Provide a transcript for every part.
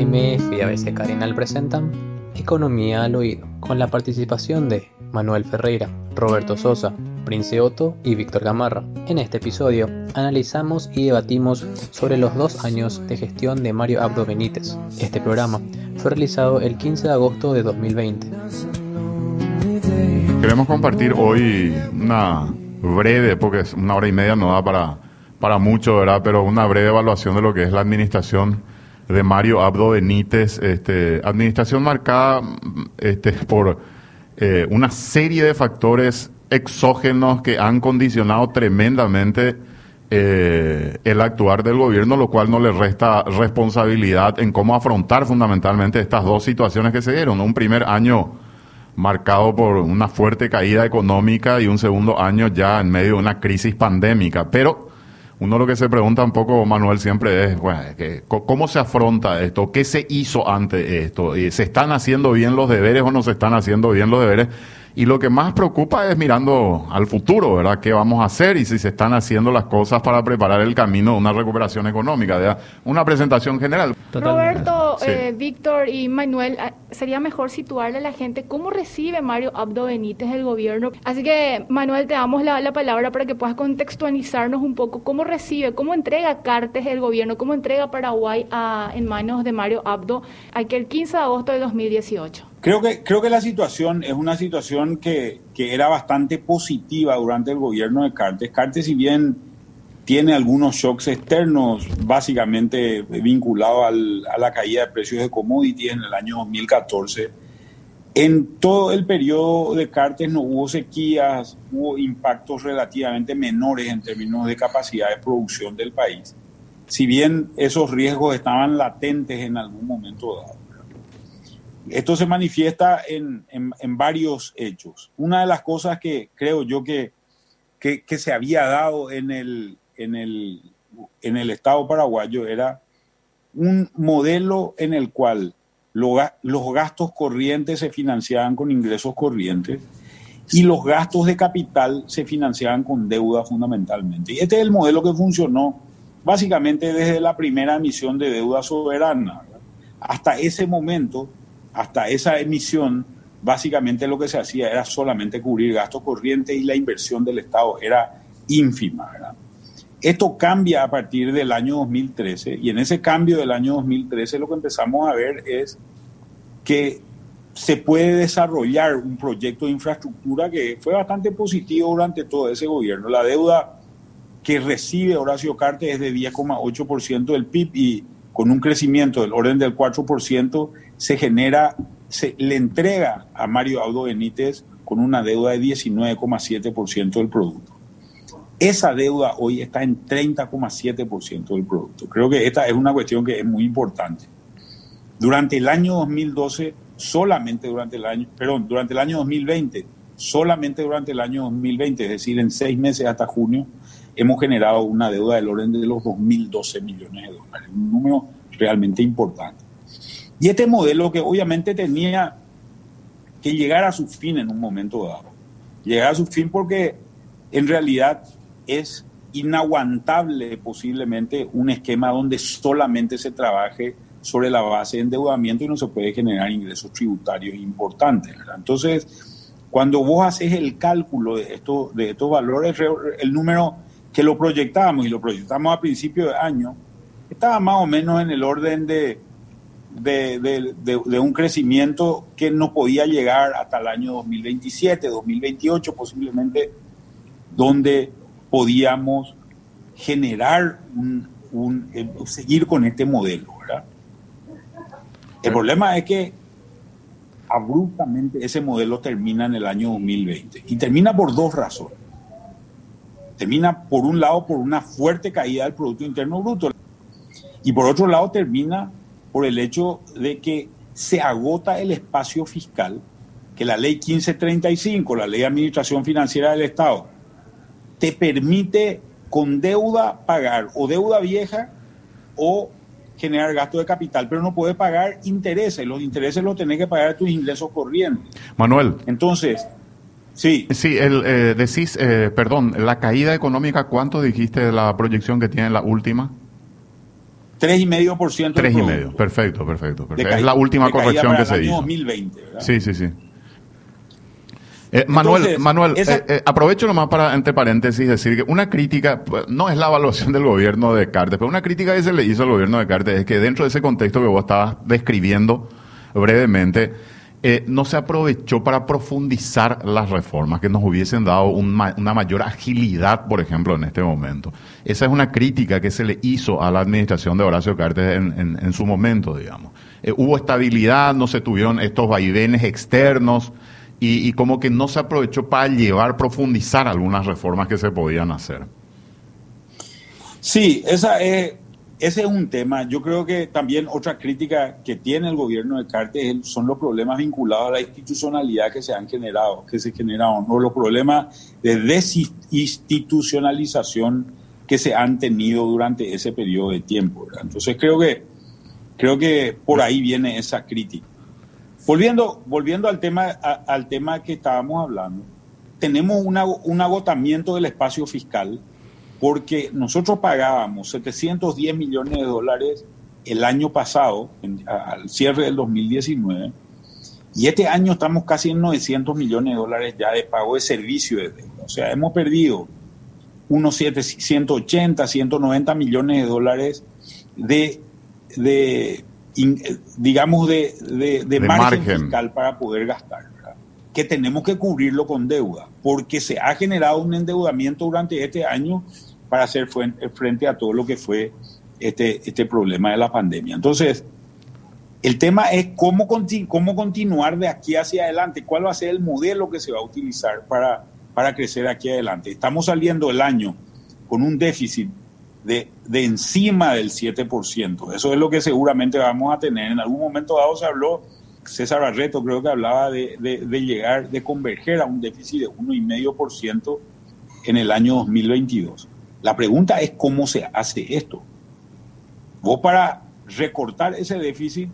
MF y ABC Carinal presentan Economía al Oído, con la participación de Manuel Ferreira, Roberto Sosa, Prince Otto y Víctor Gamarra. En este episodio analizamos y debatimos sobre los dos años de gestión de Mario Abdo Benítez. Este programa fue realizado el 15 de agosto de 2020. Queremos compartir hoy una breve, porque una hora y media no da para, para mucho, ¿verdad? Pero una breve evaluación de lo que es la administración de Mario Abdo Benítez, este, administración marcada este, por eh, una serie de factores exógenos que han condicionado tremendamente eh, el actuar del gobierno, lo cual no le resta responsabilidad en cómo afrontar fundamentalmente estas dos situaciones que se dieron. Un primer año marcado por una fuerte caída económica y un segundo año ya en medio de una crisis pandémica. Pero uno lo que se pregunta un poco, Manuel, siempre es, bueno, ¿cómo se afronta esto? ¿Qué se hizo ante esto? ¿Se están haciendo bien los deberes o no se están haciendo bien los deberes? Y lo que más preocupa es mirando al futuro, ¿verdad? ¿Qué vamos a hacer y si se están haciendo las cosas para preparar el camino de una recuperación económica? ¿verdad? Una presentación general. Roberto, eh, Víctor y Manuel, ah, sería mejor situarle a la gente cómo recibe Mario Abdo Benítez el gobierno. Así que, Manuel, te damos la, palabra para que puedas contextualizarnos un poco cómo recibe, cómo entrega Cartes el gobierno, cómo entrega Paraguay a, en manos de Mario Abdo aquel 15 de agosto de 2018. Creo que, creo que la situación es una situación que, que era bastante positiva durante el gobierno de Cartes. Cartes, si bien tiene algunos shocks externos, básicamente vinculados a la caída de precios de commodities en el año 2014, en todo el periodo de Cartes no hubo sequías, hubo impactos relativamente menores en términos de capacidad de producción del país, si bien esos riesgos estaban latentes en algún momento dado. Esto se manifiesta en, varios hechos. Una de las cosas que creo yo que, que, se había dado en el, en, el, en el Estado paraguayo era un modelo en el cual los gastos corrientes se financiaban con ingresos corrientes y los gastos de capital se financiaban con deuda fundamentalmente. Y este es el modelo que funcionó básicamente desde la primera emisión de deuda soberana. Hasta ese momento hasta esa emisión, básicamente lo que se hacía era solamente cubrir gastos corrientes y la inversión del Estado era ínfima. Esto cambia a partir del año 2013 y en ese cambio del año 2013 lo que empezamos a ver es que se puede desarrollar un proyecto de infraestructura que fue bastante positivo durante todo ese gobierno. La deuda que recibe Horacio Cartes es de 10,8% del PIB y con un crecimiento del orden del 4%, se genera, se le entrega a Mario Audo Benítez con una deuda de 19,7% del producto. Esa deuda hoy está en 30,7% del producto. Creo que esta es una cuestión que es muy importante. Durante el año 2012, solamente durante el año, perdón, durante el año 2020, solamente durante el año 2020, es decir, en seis meses hasta junio, hemos generado una deuda del orden de los 2.012 millones de dólares, un número realmente importante. Y este modelo que obviamente tenía que llegar a su fin en un momento dado. Llegar a su fin porque en realidad es inaguantable posiblemente un esquema donde solamente se trabaje sobre la base de endeudamiento y no se puede generar ingresos tributarios importantes. Entonces, cuando vos haces el cálculo de, esto, de estos valores, el número que lo proyectábamos y lo proyectamos a principio de año, estaba más o menos en el orden de de, un crecimiento que no podía llegar hasta el año 2027, 2028 posiblemente, donde podíamos generar un, eh, seguir con este modelo. El problema es que abruptamente ese modelo termina en el año 2020 y termina por dos razones. Termina por un lado por una fuerte caída del Producto Interno Bruto y por otro lado termina por el hecho de que se agota el espacio fiscal que la ley 1535, la ley de administración financiera del Estado, te permite con deuda pagar o deuda vieja o generar gasto de capital, pero no puede pagar intereses. Los intereses los tenés que pagar tus ingresos corrientes. Manuel. Entonces, sí. Sí, el, eh, decís, eh, perdón, la caída económica, ¿cuánto dijiste de la proyección que tiene la última? 3,5%. 3,5%, perfecto, perfecto. perfecto. es la última corrección que se hizo. 2020, ¿verdad? Sí, sí, sí. Eh, Manuel, Manuel eh, eh, aprovecho nomás para, entre paréntesis, decir que una crítica, pues, no es la evaluación del gobierno de Cartes, pero una crítica que se le hizo al gobierno de Cartes es que dentro de ese contexto que vos estabas describiendo brevemente, no se aprovechó para profundizar las reformas que nos hubiesen dado una mayor agilidad, por ejemplo, en este momento. Esa es una crítica que se le hizo a la administración de Horacio Cartes en, su momento, digamos. hubo estabilidad, no se tuvieron estos vaivenes externos y, como que no se aprovechó para llevar, profundizar algunas reformas que se podían hacer. Sí, esa es, ese es un tema. Yo creo que también otra crítica que tiene el gobierno de Cartes son los problemas vinculados a la institucionalidad que se han generado, que se generaron, o los problemas de desinstitucionalización que se han tenido durante ese periodo de tiempo. Entonces creo que creo que por ahí viene esa crítica. Volviendo, volviendo al, tema, al tema que estábamos hablando, tenemos un agotamiento del espacio fiscal porque nosotros pagábamos 710 millones de dólares el año pasado, al cierre del 2019, y este año estamos casi en 900 millones de dólares ya de pago de servicio de deuda. O sea, hemos perdido unos 180, 190 millones de dólares de, de digamos, de, de, margen, fiscal para poder gastar, que tenemos que cubrirlo con deuda, porque se ha generado un endeudamiento durante este año para hacer frente a todo lo que fue este, este problema de la pandemia. Entonces, el tema es cómo, cómo continuar de aquí hacia adelante, cuál va a ser el modelo que se va a utilizar para, para crecer aquí adelante. Estamos saliendo el año con un déficit de, de encima del 7%. Eso es lo que seguramente vamos a tener. En algún momento dado se habló, César Barreto creo que hablaba de, de, llegar, de converger a un déficit de 1,5% en el año 2022. La pregunta es cómo se hace esto. Vos para recortar ese déficit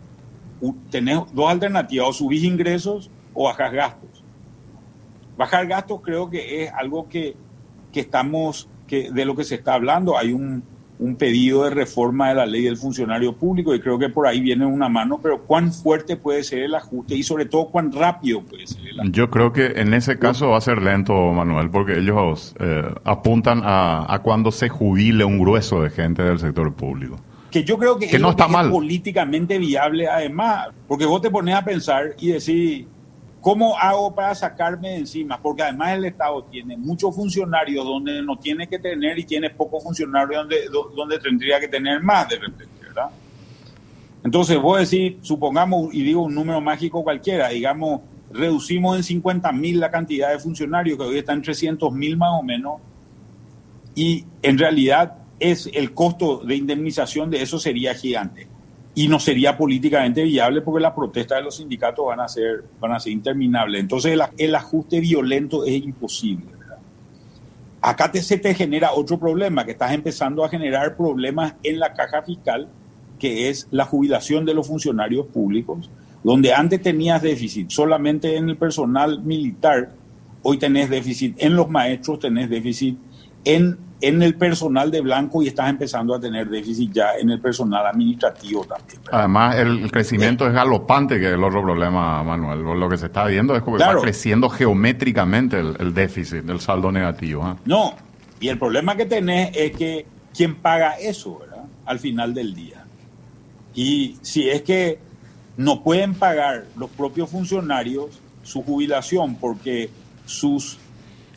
tenés dos alternativas, o subís ingresos o bajás gastos. Bajar gastos creo que es algo que, que estamos que de lo que se está hablando. Hay un, un pedido de reforma de la ley del funcionario público y creo que por ahí viene una mano, pero cuán fuerte puede ser el ajuste y sobre todo cuán rápido puede ser el ajuste. Yo creo que en ese caso va a ser lento, Manuel, porque ellos eh, apuntan a, a, cuando se jubile un grueso de gente del sector público. Que yo creo que, no está mal. políticamente viable además, porque vos te pones a pensar y decir ¿Cómo hago para sacarme de encima? Porque además el Estado tiene muchos funcionarios donde no tiene que tener y tiene pocos funcionarios donde, donde tendría que tener más de repente, ¿verdad? Entonces, voy a decir, supongamos, y digo un número mágico cualquiera, digamos, reducimos en 50 mil la cantidad de funcionarios, que hoy están en 300 mil más o menos, y en realidad es el costo de indemnización de eso sería gigante y no sería políticamente viable porque las protestas de los sindicatos van a ser, van a ser interminables. Entonces el, ajuste violento es imposible. Acá te, se te genera otro problema, que estás empezando a generar problemas en la caja fiscal, que es la jubilación de los funcionarios públicos, donde antes tenías déficit solamente en el personal militar, hoy tenés déficit en los maestros, tenés déficit en en el personal de blanco y estás empezando a tener déficit ya en el personal administrativo también. Además, el crecimiento es galopante, que es el otro problema, Manuel. Lo que se está viendo es como que está creciendo geométricamente el, déficit, el saldo negativo. ¿ah? No, y el problema que tenés es que quién paga eso, ¿verdad? Al final del día. Y si es que no pueden pagar los propios funcionarios su jubilación porque sus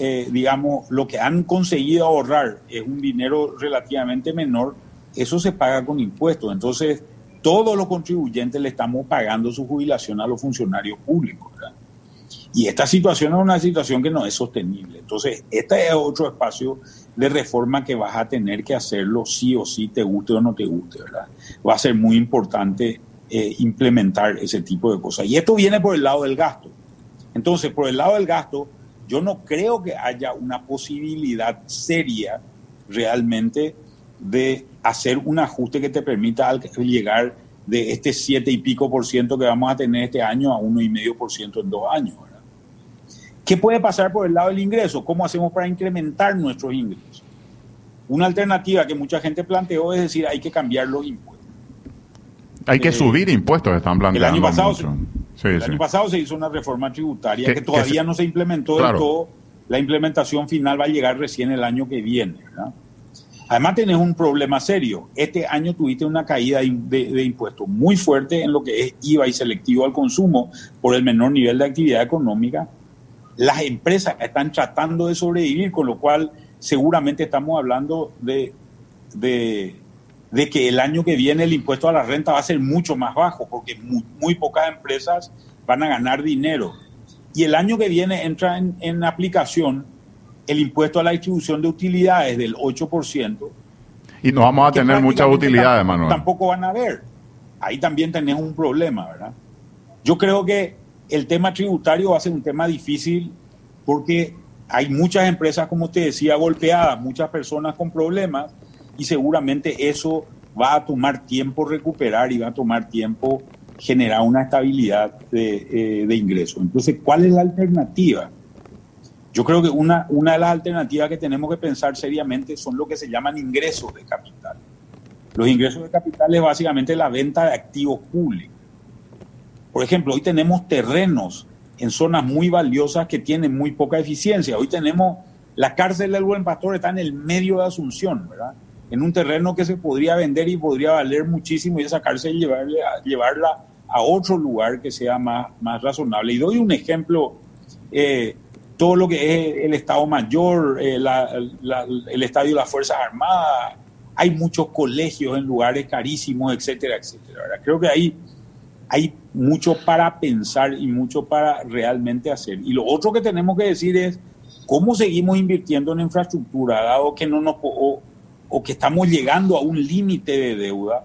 eh, digamos, lo que han conseguido ahorrar es un dinero relativamente menor, eso se paga con impuestos. Entonces, todos los contribuyentes le estamos pagando su jubilación a los funcionarios públicos. Y esta situación es una situación que no es sostenible. Entonces, este es otro espacio de reforma que vas a tener que hacerlo sí o sí, te guste o no te guste, ¿verdad? Va a ser muy importante eh, implementar ese tipo de cosas. Y esto viene por el lado del gasto. Entonces, por el lado del gasto, yo no creo que haya una posibilidad seria realmente de hacer un ajuste que te permita llegar de este 7 y pico por ciento que vamos a tener este año a uno y medio por ciento en dos años. ¿Qué puede pasar por el lado del ingreso? ¿Cómo hacemos para incrementar nuestros ingresos? Una alternativa que mucha gente planteó es decir, hay que cambiar los impuestos. Hay que eh, subir impuestos, están planteando. El año pasado, mucho. Sí, el año pasado se hizo una reforma tributaria que, todavía no se implementó del todo. La implementación final va a llegar recién el año que viene. Además, tenés un problema serio. Este año tuviste una caída de, de, impuestos muy fuerte en lo que es IVA y selectivo al consumo por el menor nivel de actividad económica. Las empresas están tratando de sobrevivir, con lo cual seguramente estamos hablando de, de, que el año que viene el impuesto a la renta va a ser mucho más bajo, porque muy, pocas empresas van a ganar dinero. Y el año que viene entra en, aplicación el impuesto a la distribución de utilidades del 8%. Y no vamos a tener muchas utilidades, Manuel. Tampoco van a ver. Ahí también tenés un problema, ¿verdad? Yo creo que el tema tributario va a ser un tema difícil porque hay muchas empresas, como usted decía, golpeadas, muchas personas con problemas y seguramente eso va a tomar tiempo recuperar y va a tomar tiempo generar una estabilidad de, eh, ingresos. Entonces, ¿cuál es la alternativa? Yo creo que una, una de las alternativas que tenemos que pensar seriamente son lo que se llaman ingresos de capital. Los ingresos de capital es básicamente la venta de activos públicos. Por ejemplo, hoy tenemos terrenos en zonas muy valiosas que tienen muy poca eficiencia. Hoy tenemos la cárcel del Buen Pastor está en el medio de Asunción, ¿verdad? En un terreno que se podría vender y podría valer muchísimo y esa cárcel llevarle llevarla a otro lugar que sea más, más razonable. Y doy un ejemplo, eh, todo lo que es el Estado Mayor, eh, el Estadio de las Fuerzas Armadas, hay muchos colegios en lugares carísimos, etcétera, etcétera. Creo que ahí hay mucho para pensar y mucho para realmente hacer. Y lo otro que tenemos que decir es cómo seguimos invirtiendo en infraestructura, dado que no nos o, que estamos llegando a un límite de deuda,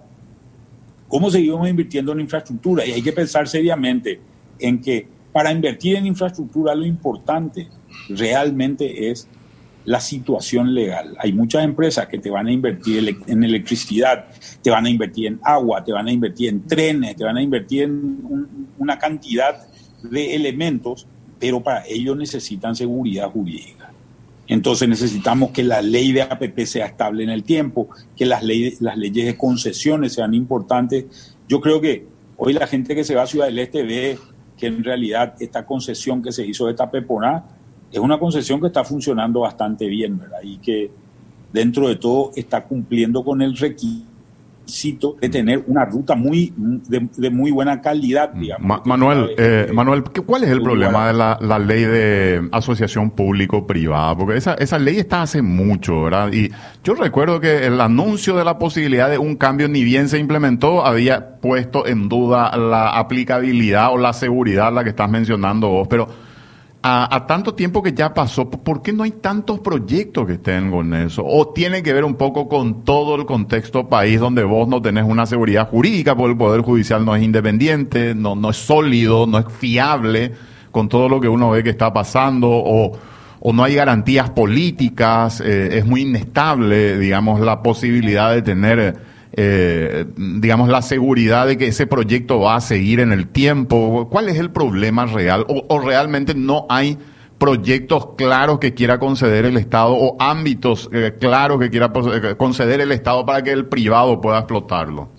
cómo seguimos invirtiendo en infraestructura. Y hay que pensar seriamente en que para invertir en infraestructura lo importante realmente es la situación legal. Hay muchas empresas que te van a invertir en electricidad, te van a invertir en agua, te van a invertir en trenes, te van a invertir en una cantidad de elementos, pero para ello necesitan seguridad jurídica. Entonces necesitamos que la ley de APP sea estable en el tiempo, que las, leyes, las leyes de concesiones sean importantes. Yo creo que hoy la gente que se va a Ciudad del Este ve que en realidad esta concesión que se hizo de Tapeponá es una concesión que está funcionando bastante bien, ¿verdad? Y que dentro de todo está cumpliendo con el requisito de tener una ruta muy de, muy buena calidad, mm. digamos. Manuel, eh, Manuel, ¿cuál es el problema de la, ley de asociación público-privada? Porque esa, esa ley está hace mucho, ¿verdad? Y yo recuerdo que el anuncio de la posibilidad de un cambio ni bien se implementó, había puesto en duda la aplicabilidad o la seguridad, la que estás mencionando vos, pero a, tanto tiempo que ya pasó, ¿por qué no hay tantos proyectos que estén con eso? ¿O tiene que ver un poco con todo el contexto país donde vos no tenés una seguridad jurídica, porque el Poder Judicial no es independiente, no, no es sólido, no es fiable con todo lo que uno ve que está pasando, o, o no hay garantías políticas, eh, es muy inestable, digamos, la posibilidad de tener eh, digamos, la seguridad de que ese proyecto va a seguir en el tiempo? ¿Cuál es el problema real? ¿O, realmente no hay proyectos claros que quiera conceder el Estado o ámbitos eh, claros que quiera eh, conceder el Estado para que el privado pueda explotarlo?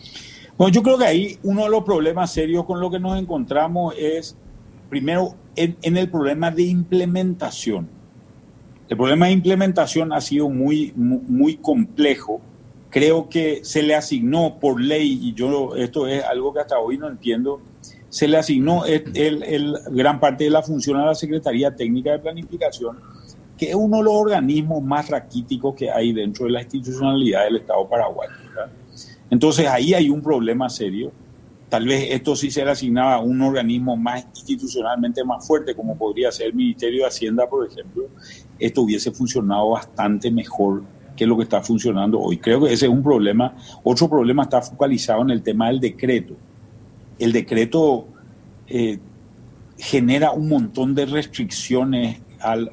Bueno, yo creo que ahí uno de los problemas serios con lo que nos encontramos es, primero, en, en el problema de implementación. El problema de implementación ha sido muy, muy complejo creo que se le asignó por ley, y yo esto es algo que hasta hoy no entiendo, se le asignó el, gran parte de la función a la Secretaría Técnica de Planificación, que es uno de los organismos más raquíticos que hay dentro de la institucionalidad del Estado paraguayo. Entonces ahí hay un problema serio. Tal vez esto sí se le asignaba a un organismo más institucionalmente más fuerte, como podría ser el Ministerio de Hacienda, por ejemplo. Esto hubiese funcionado bastante mejor que es lo que está funcionando hoy. Creo que ese es un problema. Otro problema está focalizado en el tema del decreto. El decreto eh, genera un montón de restricciones al,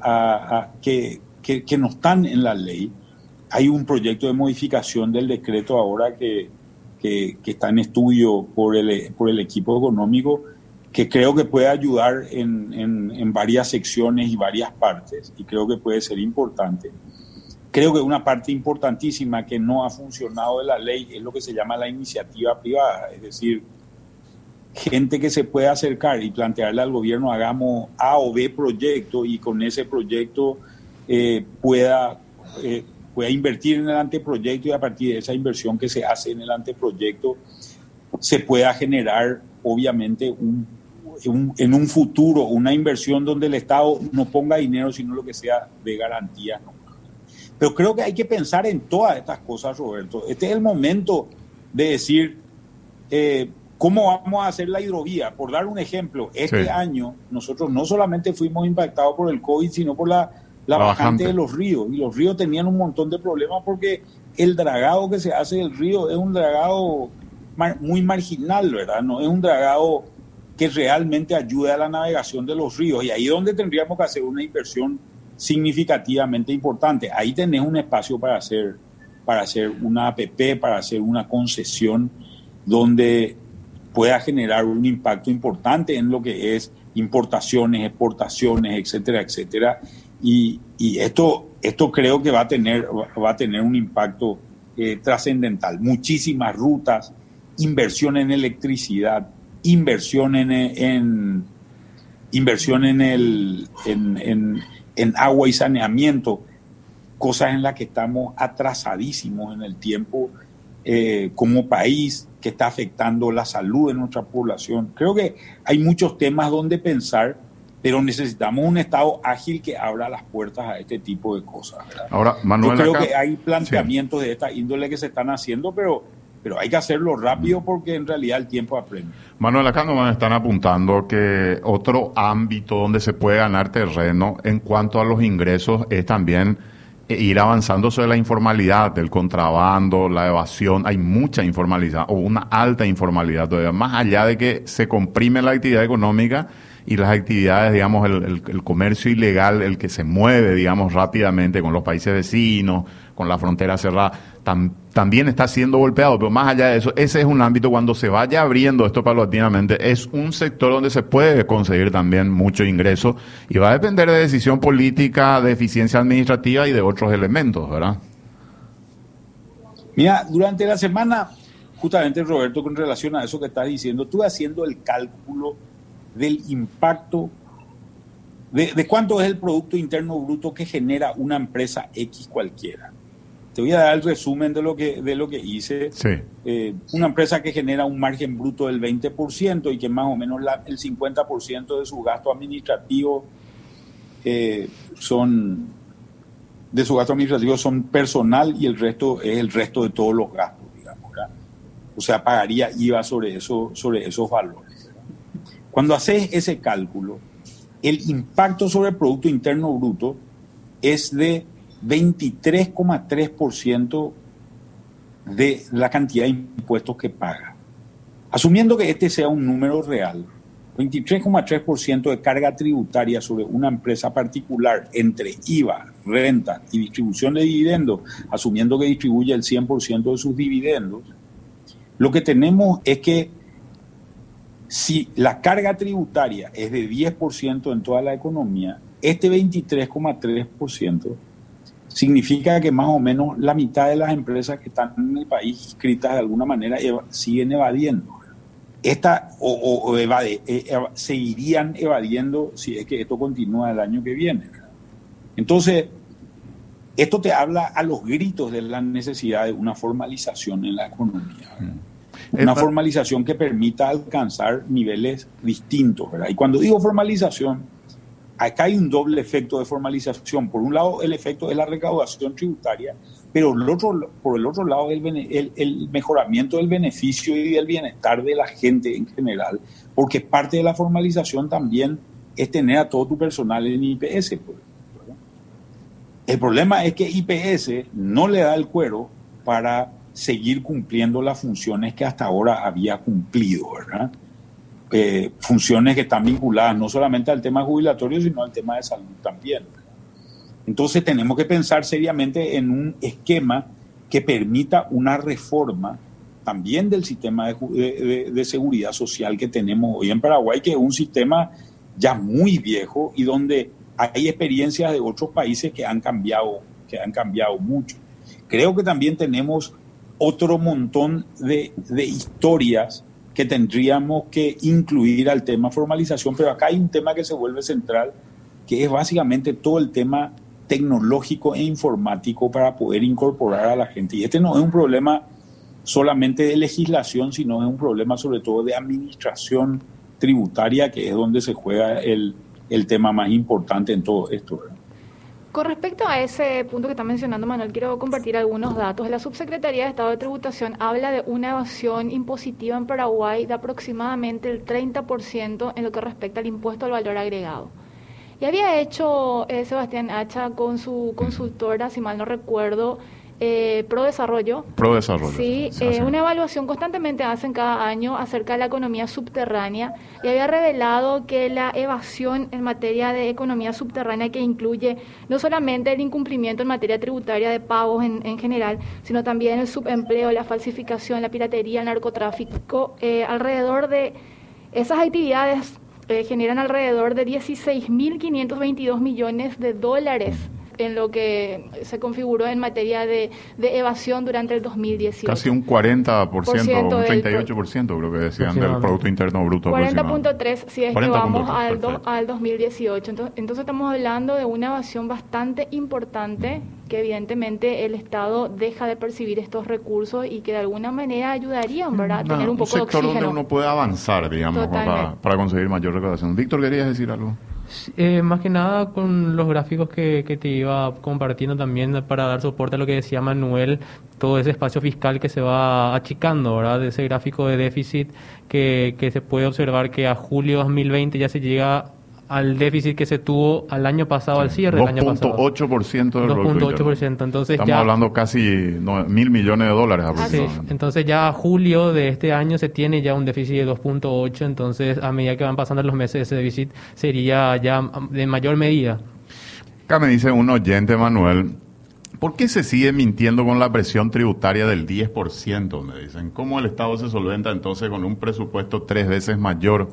que, que, no están en la ley. Hay un proyecto de modificación del decreto ahora que, que, está en estudio por el, por el equipo económico que creo que puede ayudar en, en, en varias secciones y varias partes y creo que puede ser importante creo que una parte importantísima que no ha funcionado de la ley es lo que se llama la iniciativa privada, es decir, gente que se puede acercar y plantearle al gobierno hagamos A o B proyecto y con ese proyecto eh, pueda, eh, pueda invertir en el anteproyecto y a partir de esa inversión que se hace en el anteproyecto se pueda generar obviamente un, en un futuro una inversión donde el Estado no ponga dinero sino lo que sea de garantía. Pero creo que hay que pensar en todas estas cosas, Roberto. Este es el momento de decir... Eh, ¿Cómo vamos a hacer la hidrovía? Por dar un ejemplo, este año nosotros no solamente fuimos impactados por el COVID, sino por la, la, bajante, de los ríos. Y los ríos tenían un montón de problemas porque el dragado que se hace del río es un dragado muy marginal, ¿verdad? No es un dragado que realmente ayude a la navegación de los ríos. Y ahí es donde tendríamos que hacer una inversión significativamente importante. Ahí tenés un espacio para hacer, para hacer una APP, para hacer una concesión donde pueda generar un impacto importante en lo que es importaciones, exportaciones, etcétera, etcétera. Y, esto, esto creo que va a tener, va a tener un impacto eh, trascendental. Muchísimas rutas, inversión en electricidad, inversión en, inversión en, el, agua y saneamiento, cosas en las que estamos atrasadísimos en el tiempo eh, como país, que está afectando la salud de nuestra población. Creo que hay muchos temas donde pensar, pero necesitamos un Estado ágil que abra las puertas a este tipo de cosas. Ahora, Manuel, Yo creo que hay planteamientos de esta índole que se están haciendo, pero pero hay que hacerlo rápido porque en realidad el tiempo apremia. Manuel, acá nos están apuntando que otro ámbito donde se puede ganar terreno en cuanto a los ingresos es también e ir avanzando sobre la informalidad, del contrabando, la evasión, hay mucha informalidad o una alta informalidad todavía, más allá de que se comprime la actividad económica y las actividades, digamos, el, comercio ilegal, el que se mueve, digamos, rápidamente con los países vecinos, con la frontera cerrada, también está siendo golpeado. Pero más allá de eso, ese es un ámbito cuando se vaya abriendo esto paulatinamente, es un sector donde se puede conseguir también mucho ingreso y va a depender de decisión política, de eficiencia administrativa y de otros elementos, ¿verdad? Mira, durante la semana, justamente Roberto, con relación a eso que estás diciendo, estuve haciendo el cálculo del impacto de, de, cuánto es el Producto Interno Bruto que genera una empresa X cualquiera. Te voy a dar el resumen de lo que, de lo que hice. Eh, una empresa que genera un margen bruto del 20% y que más o menos el 50% de su gasto administrativo eh, son de su gasto administrativo son personal y el resto es el resto de todos los gastos, digamos. O sea, pagaría IVA sobre, eso, sobre esos valores. Cuando haces ese cálculo, el impacto sobre el Producto Interno Bruto es de 23,3% de la cantidad de impuestos que paga. Asumiendo que este sea un número real, 23,3% de carga tributaria sobre una empresa particular entre IVA, renta y distribución de dividendos, asumiendo que distribuye el 100% de sus dividendos, lo que tenemos es que si la carga tributaria es de 10% en toda la economía, este 23,3% significa que más o menos la mitad de las empresas que están en el país inscritas de alguna manera siguen evadiendo. Esta, o, evade, eh, seguirían evadiendo si es que esto continúa el año que viene. Entonces, esto te habla a los gritos de la necesidad de una formalización en la economía. Mm. Una formalización que permita alcanzar niveles distintos. Y cuando digo formalización, acá hay un doble efecto de formalización. Por un lado, el efecto es la recaudación tributaria, pero el otro, por el otro lado, el, el, mejoramiento del beneficio y del bienestar de la gente en general, porque parte de la formalización también es tener a todo tu personal en IPS. Pues, el problema es que IPS no le da el cuero para seguir cumpliendo las funciones que hasta ahora había cumplido, ¿verdad? Eh, funciones que están vinculadas no solamente al tema jubilatorio, sino al tema de salud también. Entonces tenemos que pensar seriamente en un esquema que permita una reforma también del sistema de, seguridad social que tenemos hoy en Paraguay, que es un sistema ya muy viejo y donde hay experiencias de otros países que han cambiado que han cambiado mucho. Creo que también tenemos otro montón de, de historias que tendríamos que incluir al tema formalización, pero acá hay un tema que se vuelve central, que es básicamente todo el tema tecnológico e informático para poder incorporar a la gente. Y este no es un problema solamente de legislación, sino es un problema sobre todo de administración tributaria, que es donde se juega el, el tema más importante en todo esto. Con respecto a ese punto que está mencionando Manuel, quiero compartir algunos datos. La Subsecretaría de Estado de Tributación habla de una evasión impositiva en Paraguay de aproximadamente el 30% en lo que respecta al impuesto al valor agregado. Y había hecho eh, Sebastián Hacha con su consultora, si mal no recuerdo, eh, Pro Desarrollo. Pro Desarrollo. Sí, eh, una evaluación constantemente hacen cada año acerca de la economía subterránea y había revelado que la evasión en materia de economía subterránea que incluye no solamente el incumplimiento en materia tributaria de pagos en, en general, sino también el subempleo, la falsificación, la piratería, el narcotráfico, eh, alrededor de esas actividades eh, generan alrededor de 16.522 millones de dólares en lo que se configuró en materia de, evasión durante el 2018. Casi un 40%, un 38% creo que decían del Producto Interno Bruto. 40.3 si es que vamos al, al 2018. Entonces, entonces estamos hablando de una evasión bastante importante que evidentemente el Estado deja de percibir estos recursos y que de alguna manera ayudarían ¿verdad? a tener un poco un sector de oxígeno. donde uno puede avanzar, digamos, para, para conseguir mayor recaudación. Víctor, ¿querías decir algo? Eh, más que nada con los gráficos que, que, te iba compartiendo también para dar soporte a lo que decía Manuel, todo ese espacio fiscal que se va achicando, ¿verdad? De ese gráfico de déficit que, que se puede observar que a julio 2020 ya se llega al déficit que se tuvo al año pasado, al cierre del año pasado. 2.8% del 2.8%. Entonces Estamos hablando casi mil millones de dólares aproximadamente. entonces ya a julio de este año se tiene ya un déficit de 2.8, entonces a medida que van pasando los meses ese déficit sería ya de mayor medida. Acá me dice un oyente, Manuel, ¿por qué se sigue mintiendo con la presión tributaria del 10%? Me dicen, ¿cómo el Estado se solventa entonces con un presupuesto tres veces mayor?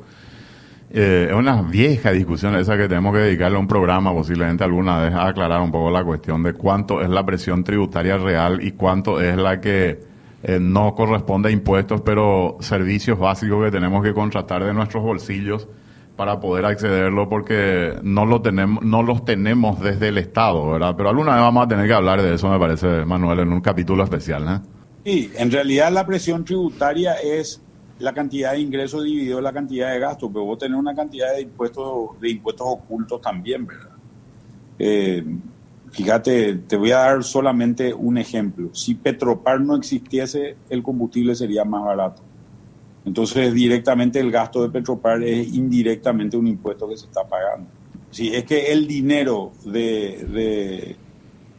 Eh, es una vieja discusión esa que tenemos que dedicarle a un programa posiblemente alguna vez a aclarar un poco la cuestión de cuánto es la presión tributaria real y cuánto es la que eh, no corresponde a impuestos, pero servicios básicos que tenemos que contratar de nuestros bolsillos para poder accederlo porque no lo tenemos no los tenemos desde el Estado, ¿verdad? Pero alguna vez vamos a tener que hablar de eso, me parece, Manuel, en un capítulo especial, ¿eh? Sí, en realidad la presión tributaria es la cantidad de ingresos dividido la cantidad de gastos, pero vos tenés una cantidad de impuestos, de impuestos ocultos también, ¿verdad? Eh, fíjate, te voy a dar solamente un ejemplo. Si Petropar no existiese, el combustible sería más barato. Entonces, directamente el gasto de Petropar es indirectamente un impuesto que se está pagando. Si es que el dinero de,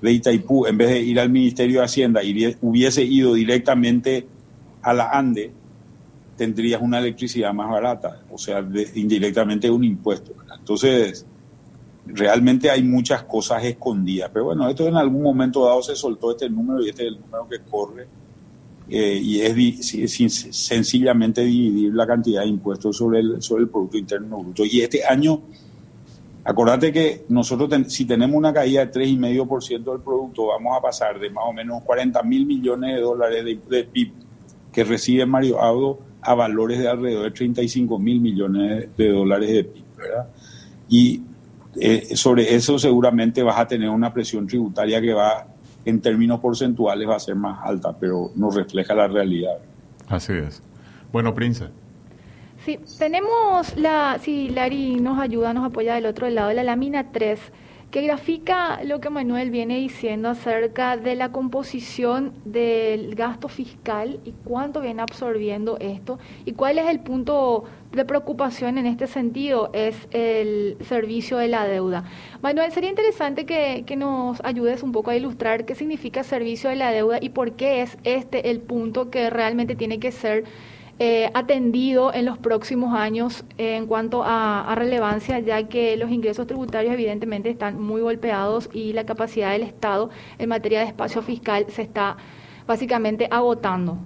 de, Itaipú, en vez de ir al Ministerio de Hacienda, hubiese ido directamente a la ANDE, tendrías una electricidad más barata, o sea, indirectamente un impuesto. Entonces, realmente hay muchas cosas escondidas, pero bueno, esto en algún momento dado se soltó este número y este es el número que corre, eh, y es, sencillamente dividir la cantidad de impuestos sobre el, sobre el Producto Interno Bruto. Y este año, acordate que nosotros si tenemos una caída de 3,5% del producto, vamos a pasar de más o menos 40 mil millones de dólares de, de PIB que recibe Mario Audo a valores de alrededor de 35 mil millones de dólares de PIB, ¿verdad? Y eh, sobre eso seguramente vas a tener una presión tributaria que va, en términos porcentuales, va a ser más alta, pero no refleja la realidad. Así es. Bueno, Prince. Sí, tenemos la, si Lari nos ayuda, nos apoya del otro lado, la lámina 3 que grafica lo que Manuel viene diciendo acerca de la composición del gasto fiscal y cuánto viene absorbiendo esto y cuál es el punto de preocupación en este sentido, es el servicio de la deuda. Manuel, sería interesante que, que nos ayudes un poco a ilustrar qué significa servicio de la deuda y por qué es este el punto que realmente tiene que ser eh, atendido en los próximos años en cuanto a, relevancia, ya que los ingresos tributarios evidentemente están muy golpeados y la capacidad del Estado en materia de espacio fiscal se está básicamente agotando.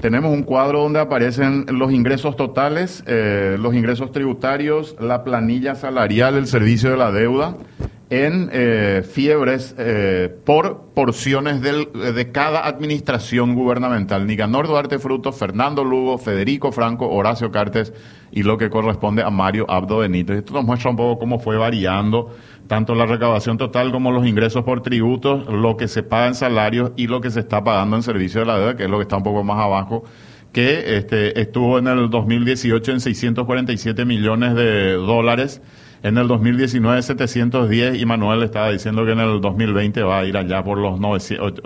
Tenemos un cuadro donde aparecen los ingresos totales, eh, los ingresos tributarios, la planilla salarial, el servicio de la deuda en eh, fiebres eh, por porciones de cada administración gubernamental. Nicanor Duarte Fruto, Fernando Lugo, Federico Franco, Horacio Cartes y lo que corresponde a Mario Abdo Benítez. Esto nos muestra un poco cómo fue variando tanto la recaudación total como los ingresos por tributos, lo que se paga en salarios y lo que se está pagando en servicio de la deuda, que es lo que está un poco más abajo que este, estuvo en el 2018 en 647 millones de dólares en el 2019 710 y Manuel estaba diciendo que en el 2020 va a ir allá por los 900,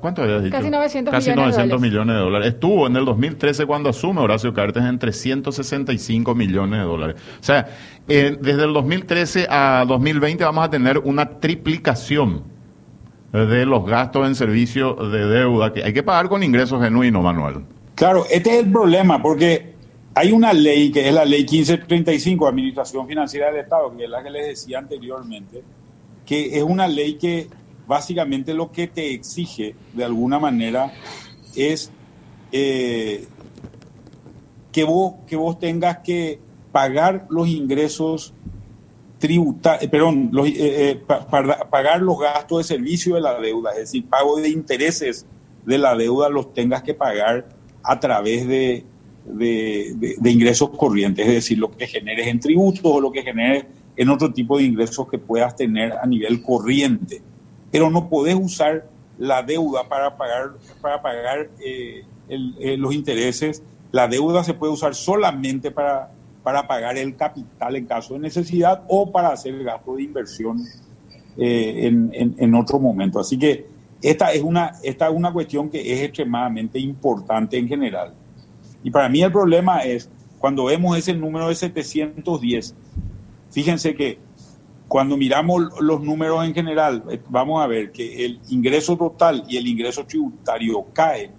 ¿cuánto habías dicho? Casi 900, Casi millones, 900 millones de dólares. Estuvo en el 2013 cuando asume Horacio Cartes en 365 millones de dólares. O sea, desde el 2013 a 2020 vamos a tener una triplicación de los gastos en servicio de deuda que hay que pagar con ingresos genuinos, Manuel. Claro, este es el problema, porque hay una ley que es la ley 1535, Administración Financiera del Estado, que es la que les decía anteriormente, que es una ley que básicamente lo que te exige de alguna manera es eh, que, vos, que vos tengas que pagar los ingresos tributarios, eh, perdón, eh, pagar los gastos de servicio de la deuda, es decir, pago de intereses de la deuda los tengas que pagar a través de de, ingresos corrientes, es decir, lo que generes en tributos o lo que generes en otro tipo de ingresos que puedas tener a nivel corriente. Pero no podés usar la deuda para pagar, para pagar eh, eh, los intereses. La deuda se puede usar solamente para, para pagar el capital en caso de necesidad o para hacer gasto de inversión eh, en, en, otro momento. Así que esta es, una, esta es una cuestión que es extremadamente importante en general. Y para mí el problema es cuando vemos ese número de 710, fíjense que cuando miramos los números en general, eh, vamos a ver que el ingreso total y el ingreso tributario cae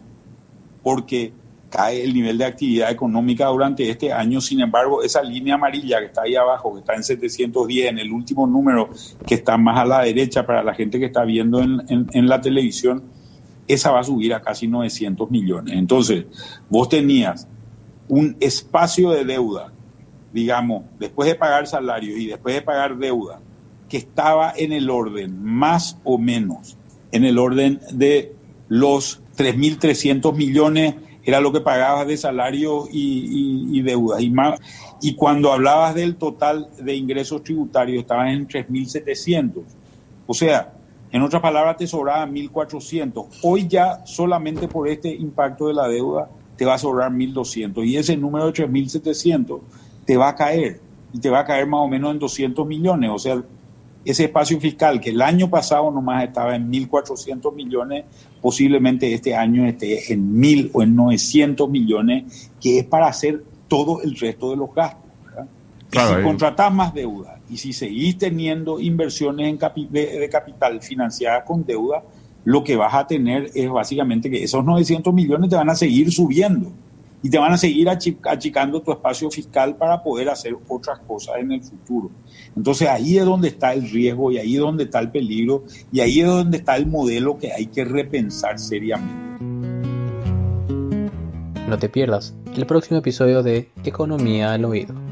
porque cae el nivel de actividad económica durante este año. Sin embargo, esa línea amarilla que está ahí abajo, que está en 710, en el último número que está más a la derecha para la gente que está viendo en, en la televisión, esa va a subir a casi 900 millones. Entonces, vos tenías un espacio de deuda, digamos, después de pagar salarios y después de pagar deuda, que estaba en el orden, más o menos, en el orden de los 3.300 millones, era lo que pagabas de salarios y, y, deudas. Y, más, y cuando hablabas del total de ingresos tributarios, estaban en 3.700. O sea, en otras palabras, te sobraba 1.400. Hoy ya solamente por este impacto de la deuda te va a sobrar 1.200 y ese número de 3.700 te va a caer y te va a caer más o menos en 200 millones. O sea, ese espacio fiscal que el año pasado nomás estaba en 1.400 millones, posiblemente este año esté en 1.000 o en 900 millones, que es para hacer todo el resto de los gastos. Si contratás más deuda y si seguís teniendo inversiones en de, capital financiadas con deuda, lo que vas a tener es básicamente que esos 900 millones te van a seguir subiendo y te van a seguir achicando tu espacio fiscal para poder hacer otras cosas en el futuro. Entonces ahí es donde está el riesgo y ahí es donde está el peligro y ahí es donde está el modelo que hay que repensar seriamente. No te pierdas el próximo episodio de Economía al Oído.